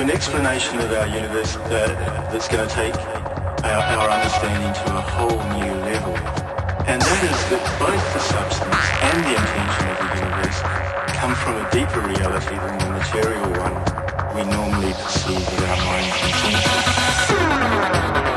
an explanation of our universe uh, that's going to take our, our understanding to a whole new level. And that is that both the substance and the intention of the universe come from a deeper reality than the material one we normally perceive with our minds and senses.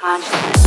consciousness.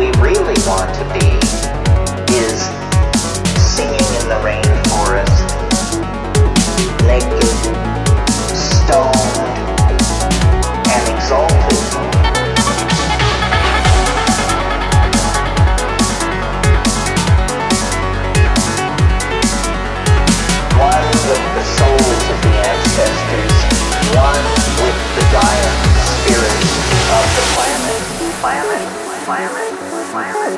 we really want to be is singing in the rainforest, naked, stoned, and exalted. One with the souls of the ancestors, one with the giant spirits of the planet. Planet, planet. Wow.